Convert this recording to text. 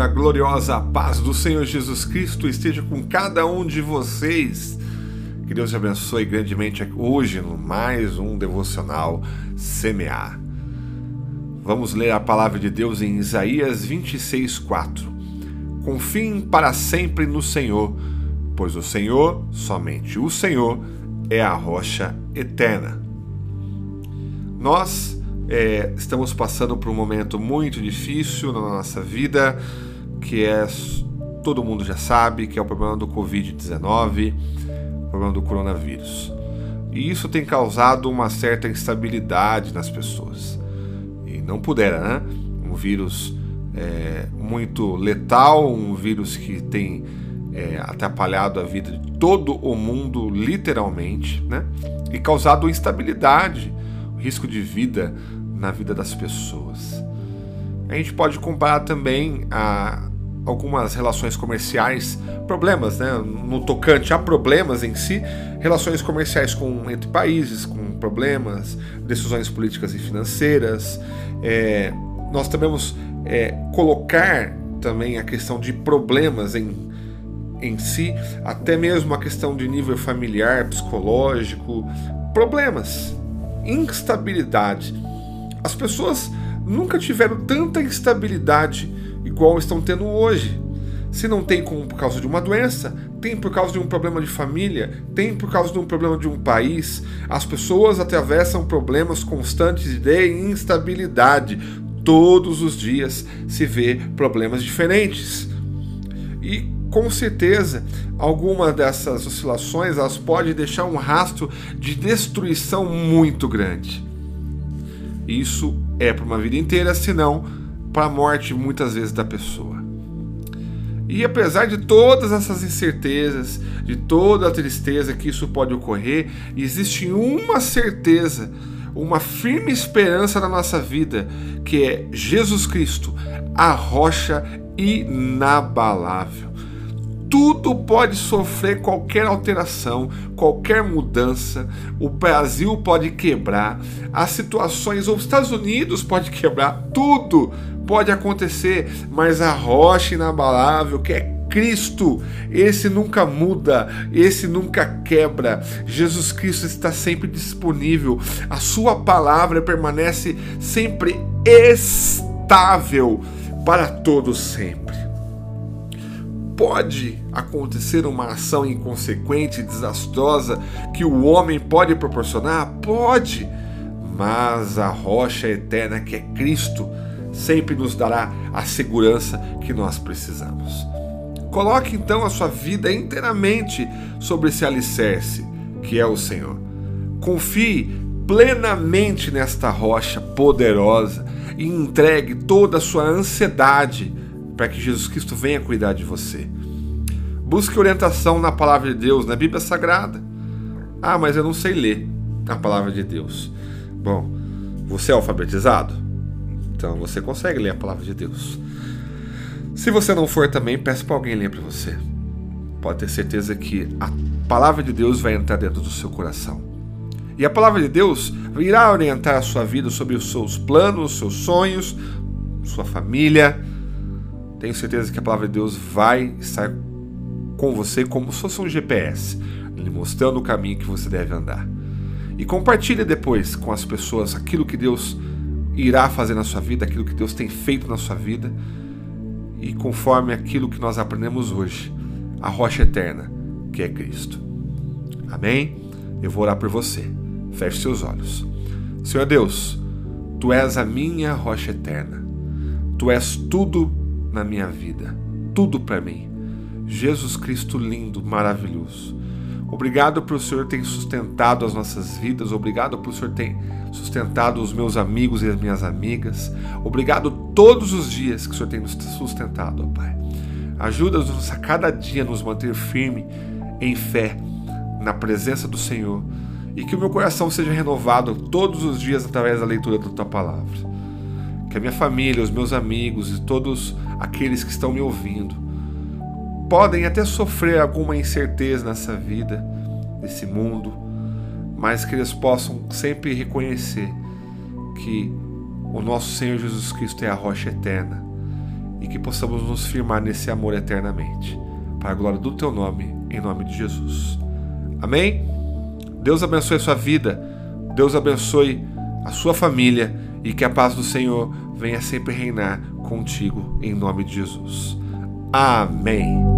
A gloriosa paz do Senhor Jesus Cristo esteja com cada um de vocês. Que Deus te abençoe grandemente hoje no mais um devocional Semear. Vamos ler a palavra de Deus em Isaías 26:4. Confiem para sempre no Senhor, pois o Senhor, somente o Senhor, é a rocha eterna. Nós é, estamos passando por um momento muito difícil na nossa vida, que é todo mundo já sabe, que é o problema do Covid-19, o problema do coronavírus. E isso tem causado uma certa instabilidade nas pessoas. E não pudera, né? Um vírus é, muito letal, um vírus que tem é, atrapalhado a vida de todo o mundo, literalmente, né? E causado instabilidade, risco de vida na vida das pessoas. A gente pode comparar também a algumas relações comerciais, problemas, né, no tocante a problemas em si, relações comerciais com entre países, com problemas, decisões políticas e financeiras. É, nós devemos é, colocar também a questão de problemas em, em si, até mesmo a questão de nível familiar, psicológico, problemas, instabilidade as pessoas nunca tiveram tanta instabilidade igual estão tendo hoje. Se não tem como por causa de uma doença, tem por causa de um problema de família, tem por causa de um problema de um país. As pessoas atravessam problemas constantes de instabilidade. Todos os dias se vê problemas diferentes. E com certeza, alguma dessas oscilações elas podem deixar um rastro de destruição muito grande. Isso é para uma vida inteira, senão para a morte muitas vezes da pessoa. E apesar de todas essas incertezas, de toda a tristeza que isso pode ocorrer, existe uma certeza, uma firme esperança na nossa vida, que é Jesus Cristo, a rocha inabalável tudo pode sofrer qualquer alteração, qualquer mudança. O Brasil pode quebrar, as situações, os Estados Unidos pode quebrar, tudo pode acontecer, mas a rocha inabalável que é Cristo, esse nunca muda, esse nunca quebra. Jesus Cristo está sempre disponível. A sua palavra permanece sempre estável para todos sempre. Pode acontecer uma ação inconsequente e desastrosa que o homem pode proporcionar? Pode, mas a rocha eterna que é Cristo sempre nos dará a segurança que nós precisamos. Coloque então a sua vida inteiramente sobre esse alicerce que é o Senhor. Confie plenamente nesta rocha poderosa e entregue toda a sua ansiedade para que Jesus Cristo venha cuidar de você. Busque orientação na palavra de Deus, na Bíblia Sagrada. Ah, mas eu não sei ler a palavra de Deus. Bom, você é alfabetizado? Então você consegue ler a palavra de Deus. Se você não for também, peça para alguém ler para você. Pode ter certeza que a palavra de Deus vai entrar dentro do seu coração. E a palavra de Deus irá orientar a sua vida sobre os seus planos, seus sonhos, sua família, tenho certeza que a palavra de Deus vai estar com você como se fosse um GPS, lhe mostrando o caminho que você deve andar. E compartilhe depois com as pessoas aquilo que Deus irá fazer na sua vida, aquilo que Deus tem feito na sua vida, e conforme aquilo que nós aprendemos hoje, a rocha eterna, que é Cristo. Amém? Eu vou orar por você. Feche seus olhos. Senhor Deus, tu és a minha rocha eterna. Tu és tudo na minha vida, tudo para mim. Jesus Cristo lindo, maravilhoso. Obrigado por o Senhor ter sustentado as nossas vidas, obrigado por o Senhor ter sustentado os meus amigos e as minhas amigas. Obrigado todos os dias que o Senhor tem nos sustentado, ó Pai. Ajuda-nos a cada dia nos manter firme em fé, na presença do Senhor, e que o meu coração seja renovado todos os dias através da leitura da tua palavra que a minha família, os meus amigos e todos aqueles que estão me ouvindo podem até sofrer alguma incerteza nessa vida, nesse mundo, mas que eles possam sempre reconhecer que o nosso Senhor Jesus Cristo é a rocha eterna e que possamos nos firmar nesse amor eternamente. Para a glória do teu nome, em nome de Jesus. Amém? Deus abençoe a sua vida, Deus abençoe a sua família e que a paz do Senhor venha sempre reinar contigo, em nome de Jesus. Amém.